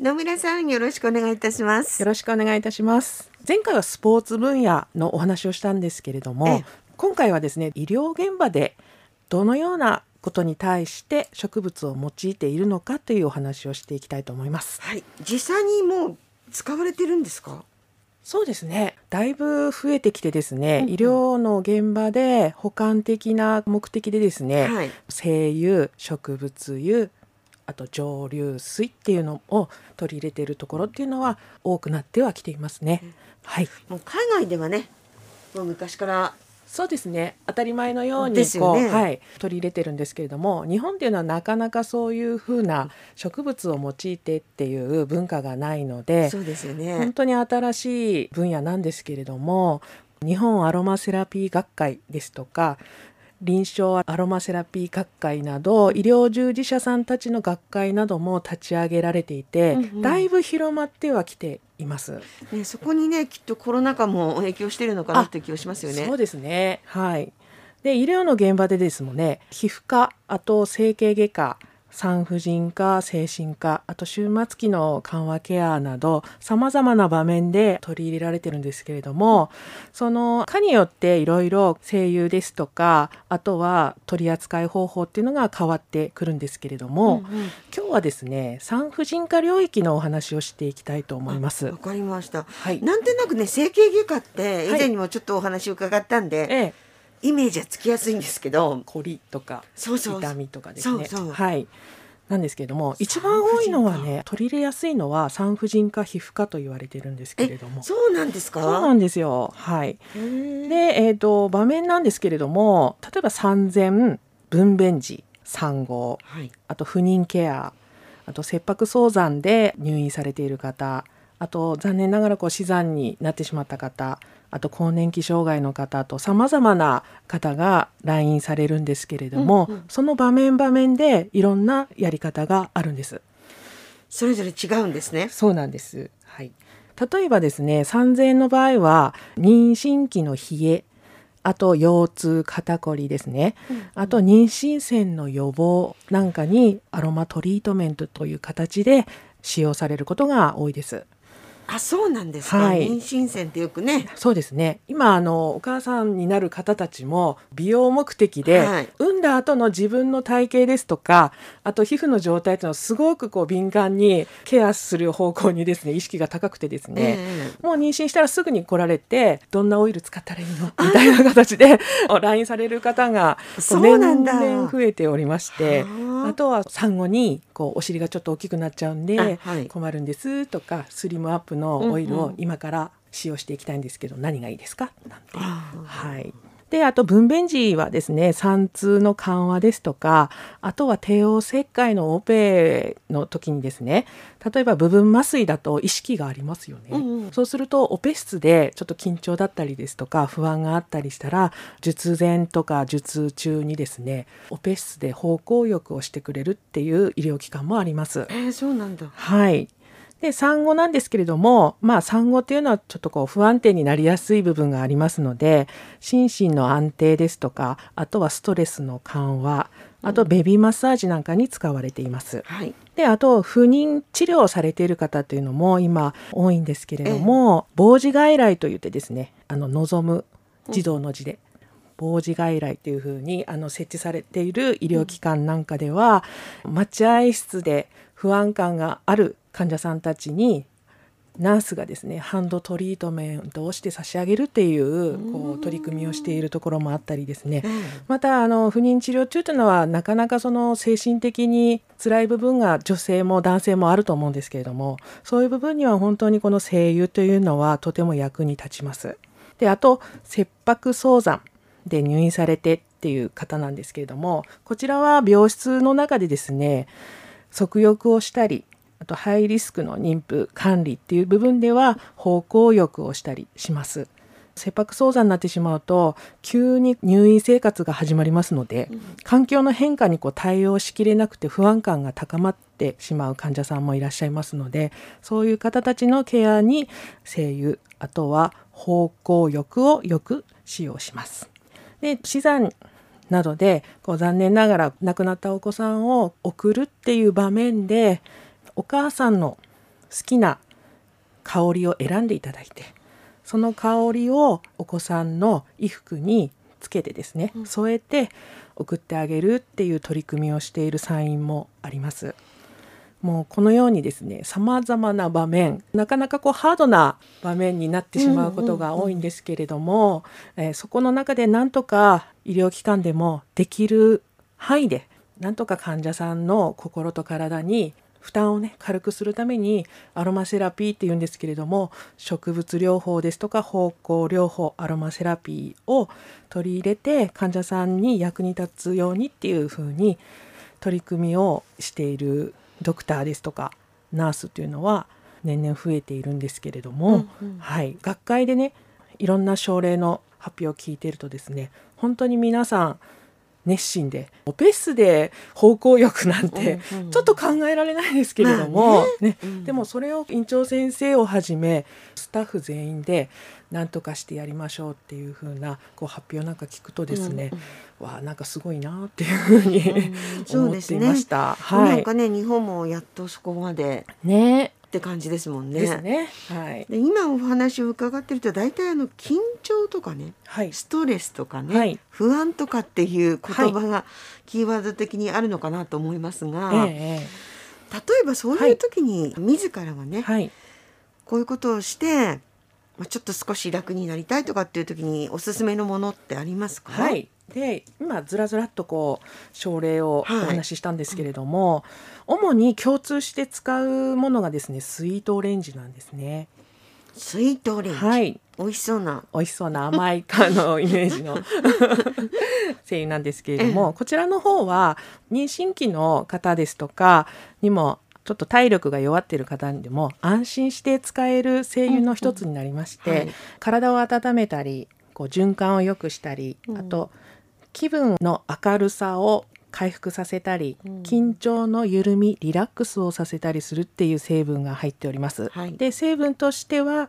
野村さんよろしくお願いいたします。よろしくお願いいたします。前回はスポーツ分野のお話をしたんですけれども今回はですね医療現場でどのようなことに対して植物を用いているのかというお話をしていきたいと思います。はい。実際にもう使われてるんですか？そうですね。だいぶ増えてきてですね、うんうん、医療の現場で補完的な目的でですね、はい、精油植物油あと蒸留水っていうのを取り入れているところっていうのは多くなってはきていますね。はい。もう海外ではね、もう昔から。そうですね。当たり前のようにこう、ね、はい、取り入れてるんですけれども日本っていうのはなかなかそういうふうな植物を用いてっていう文化がないのでそうですよね。本当に新しい分野なんですけれども日本アロマセラピー学会ですとか臨床アロマセラピー学会など医療従事者さんたちの学会なども立ち上げられていて、うんうん、だいぶ広まってはきています。ね、そこにねきっとコロナ禍も影響しているのかなって気がしますよね。そうですね。はい。で医療の現場でですもね皮膚科あと整形外科産婦人科精神科あと終末期の緩和ケアなどさまざまな場面で取り入れられてるんですけれどもその科によっていろいろ声優ですとかあとは取り扱い方法っていうのが変わってくるんですけれども、うんうん、今日はですね産婦人科領域のお話をしていきたいと思います。わかりました、はい、なんとなくね整形外科って以前にもちょっとお話を伺ったんで、はい、ええイメージはつきやすいんですけど。凝りとか痛みとかですね。はい。なんですけれども一番多いのはね取り入れやすいのは産婦人科皮膚科と言われてるんですけれども。そうなんですか？そうなんですよ。はい。でえっ、ー、と場面なんですけれども例えば産前分娩時産後、はい、あと不妊ケア。あと切迫早産で入院されている方。あと残念ながらこう死産になってしまった方あと更年期障害の方とさまざまな方が来院されるんですけれども、うんうん、その場面場面でいろんなやり方があるんです。それぞれ違うんですね。そうなんです。はい。例えばですね、産前の場合は妊娠期の冷え、あと腰痛肩こりですね、うんうん、あと妊娠線の予防なんかにアロマトリートメントという形で使用されることが多いです。あそうなんですか、はい、妊娠線ってよくね。そうですね。今あのお母さんになる方たちも美容目的で、はい、産んだ後の自分の体型ですとかあと皮膚の状態っていうのをすごくこう敏感にケアする方向にですね意識が高くてですね、えー、もう妊娠したらすぐに来られてどんなオイル使ったらいいの？みたいな形で LINE される方が年々増えておりましてあとは産後にこうお尻がちょっと大きくなっちゃうんで困るんですとかスリムアップのオイルを今から使用していきたいんですけど、何がいいですか？なんて。はい。で、あと分娩時はですね、産痛の緩和ですとか、あとは帝王切開のオペの時にですね、例えば部分麻酔だと意識がありますよね。うんうん、そうするとオペ室でちょっと緊張だったりですとか、不安があったりしたら、術前とか術中にですね、オペ室で方向浴をしてくれるっていう医療機関もあります。えー、そうなんだ。はい。で産後なんですけれどもまあ産後っていうのはちょっとこう不安定になりやすい部分がありますので心身の安定ですとかあとはストレスの緩和あとベビーマッサージなんかに使われています。はい、であと不妊治療をされている方というのも今多いんですけれども防治外来といってですねあの望む児童の字で。防治外来というふうにあの設置されている医療機関なんかでは、待合室で不安感がある患者さんたちにナースがですねハンドトリートメントをして差し上げるっていうこう取り組みをしているところもあったりですね。またあの不妊治療中というのはなかなかその精神的に辛い部分が女性も男性もあると思うんですけれどもそういう部分には本当にこの声優というのはとても役に立ちます。であと切迫早産で入院されてっていう方なんですけれどもこちらは病室の中でですね足浴をしたりあとハイリスクの妊婦管理っていう部分では方向浴をしたりします。切迫早産になってしまうと急に入院生活が始まりますので、環境の変化にこう対応しきれなくて不安感が高まってしまう患者さんもいらっしゃいますのでそういう方たちのケアに精油あとは方向浴をよく使用します。で死産などでこう残念ながら亡くなったお子さんを送るっていう場面でお母さんのきな香りを選んでいただいてその香りをお子さんの衣服につけてですね、添えて送ってあげるっていう取り組みをしている産院もあります。もうこのようにですねさまざまな場面なかなかこうハードな場面になってしまうことが多いんですけれども、えそこの中でなんとか医療機関でもできる範囲でなんとか患者さんの心と体に負担をね軽くするためにアロマセラピーっていうんですけれども植物療法ですとか芳香療法アロマセラピーを取り入れて患者さんに役に立つようにっていうふうに取り組みをしているドクターですとかナースっていうのは年々増えているんですけれども、うんうん、はい、学会でねいろんな症例の発表を聞いているとですね本当に皆さん熱心でオペ室で方向浴なんてちょっと考えられないですけれども、ね、でもそれを院長先生をはじめスタッフ全員で何とかしてやりましょうっていう風なこう発表なんか聞くとですね、うん、わあなんかすごいなっていうふうに、うん、思っていました。ね、はい、なんかね日本もやっとそこまでねって感じですもんね。ですね。はい。で今お話を伺ってると大体あの緊張とかね、はい、ストレスとかね、はい、不安とかっていう言葉がキーワード的にあるのかなと思いますが、はい、例えばそういう時に自らがね、はい、こういうことをしてまあ、ちょっと少し楽になりたいとかっていう時におすすめのものってありますか、はい、で今ずらずらっとこう症例をお話ししたんですけれども、はい主に共通して使うものがですねスイートオレンジなんですね。スイートオレンジ、はい、美味しそうな。美味しそうな甘いかの イメージの。精油なんですけれども、こちらの方は妊娠期の方ですとかにもちょっと体力が弱っている方にでも安心して使える精油の一つになりまして、うんうん。はい、体を温めたりこう循環を良くしたり、うん、あと気分の明るさを回復させたり、うん、緊張の緩みリラックスをさせたりするっていう成分が入っております。はい、で成分としては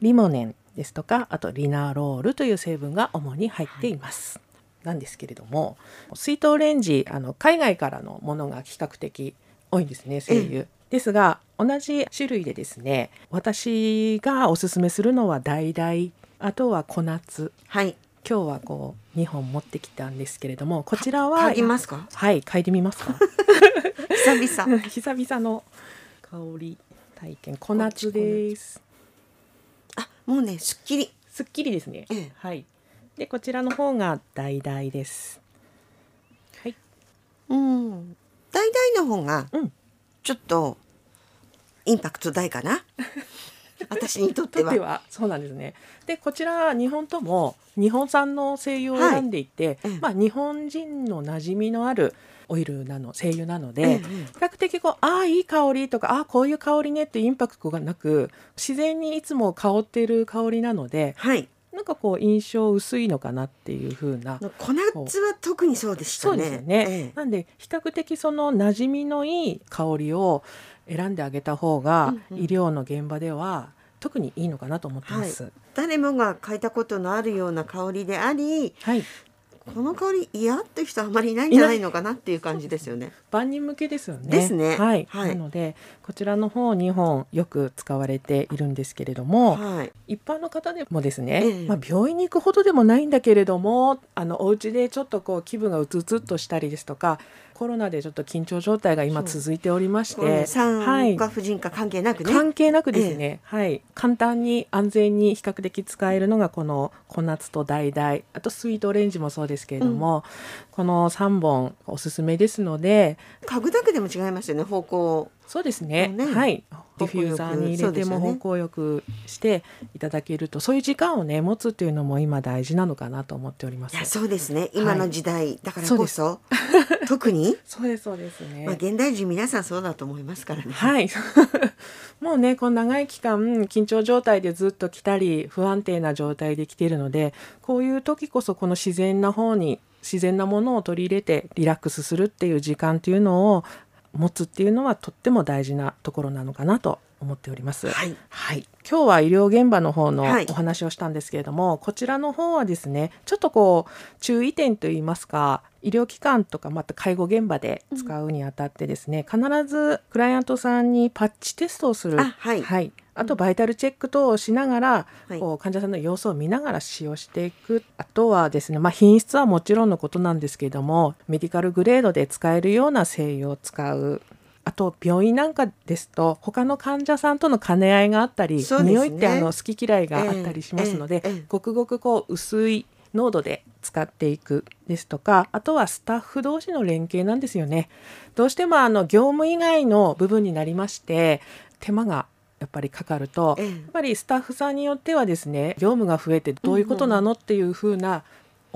リモネンですとかあとリナロールという成分が主に入っています。はい、なんですけれどもスイートオレンジあの海外からのものが比較的多いんですね精油。ですが同じ種類でですね私がおすすめするのは橙あとは小夏、はい、今日はこう2本持ってきたんですけれどもこちらは嗅ぎますか？はい嗅いでみますか？久々。久々の香り体験小夏ですあもうねすっきり。すっきりですね、ええ、はい。でこちらの方が橙です。はい。うん。橙の方がちょっとインパクト大かな？私にとっては。そうなんですね。でこちら日本とも日本産の精油を選んでいて、はい、まあ日本人の馴染みのあるオイルなの精油なので、比較的こうああいい香りとかああこういう香りねってインパクトがなく自然にいつも香っている香りなので、はい、なんかこう印象薄いのかなっていう風な。小夏は特にそうでしたね。そうですね、ええ、なんで比較的その馴染みのいい香りを選んであげた方が、医療の現場では特にいいのかなと思ってます、はい、誰もが嗅いだことのあるような香りであり、はい、この香り嫌って人はあまりいないんじゃないのかなっていう感じですよね。万人向けですよね。ですね。はい。はい、なのでこちらの方2本よく使われているんですけれども、はい、一般の方でもですね、ええ、まあ病院に行くほどでもないんだけれども、あのお家でちょっとこう気分がうつうつっとしたりですとか、コロナでちょっと緊張状態が今続いておりまして、産科婦人科関係なくね、関係なくですね、はい、簡単に安全に比較的使えるのがこの小夏と橙、あとスイートオレンジもそうですけれども、うん、この3本おすすめですので、嗅ぐだけでも違いますよね、方向。そうですね。ねはい。ディフューザーに入れても方向よくしていただけるとそういう時間をね持つっていうのも今大事なのかなと思っております。そうですね。今の時代、はい、だからこそ特にそうです そうですね。まあ現代人皆さんそうだと思いますからね。はい。もうねこの長い期間緊張状態でずっと来たり不安定な状態で来ているのでこういう時こそこの自然な方に自然なものを取り入れてリラックスするっていう時間っていうのを持つっていうのはとっても大事なところなのかなと思っております。はい、はい、今日は医療現場の方のお話をしたんですけれども、はい、こちらの方はですねちょっとこう注意点といいますか医療機関とかまた介護現場で使うにあたってですね、うん、必ずクライアントさんにパッチテストをする。はい、はい。あとバイタルチェック等をしながら、はい、こう患者さんの様子を見ながら使用していく。あとはですね、まあ、品質はもちろんのことなんですけれどもメディカルグレードで使えるような精油を使うあと病院なんかですと他の患者さんとの兼ね合いがあったり、ね、匂いってあの好き嫌いがあったりしますので、えーえー、ごくごくこう薄い濃度で使っていくですとかあとはスタッフ同士の連携なんですよね。どうしてもあの業務以外の部分になりまして手間がやっぱりかかると、やっぱりスタッフさんによってはですね業務が増えてどういうことなのっていうふうな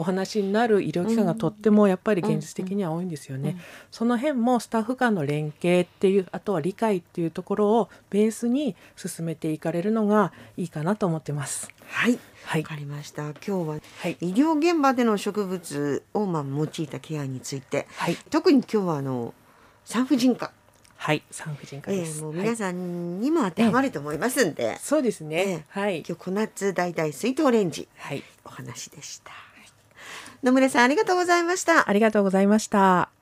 お話になる医療機関がとってもやっぱり現実的には多いんですよね。その辺もスタッフ間の連携っていうあとは理解っていうところをベースに進めていかれるのがいいかなと思ってます。はい、はい、わかりました。今日は、はい、医療現場での植物をまあ用いたケアについて、はい、特に今日はあの産婦人科。はい。産婦人科です、えー、もう皆さんにも当てはまると思いますんで、えー、そうですね、えー、はい。今日小夏大々水筒レンジ、はい、お話でした。野村さんありがとうございました。ありがとうございました。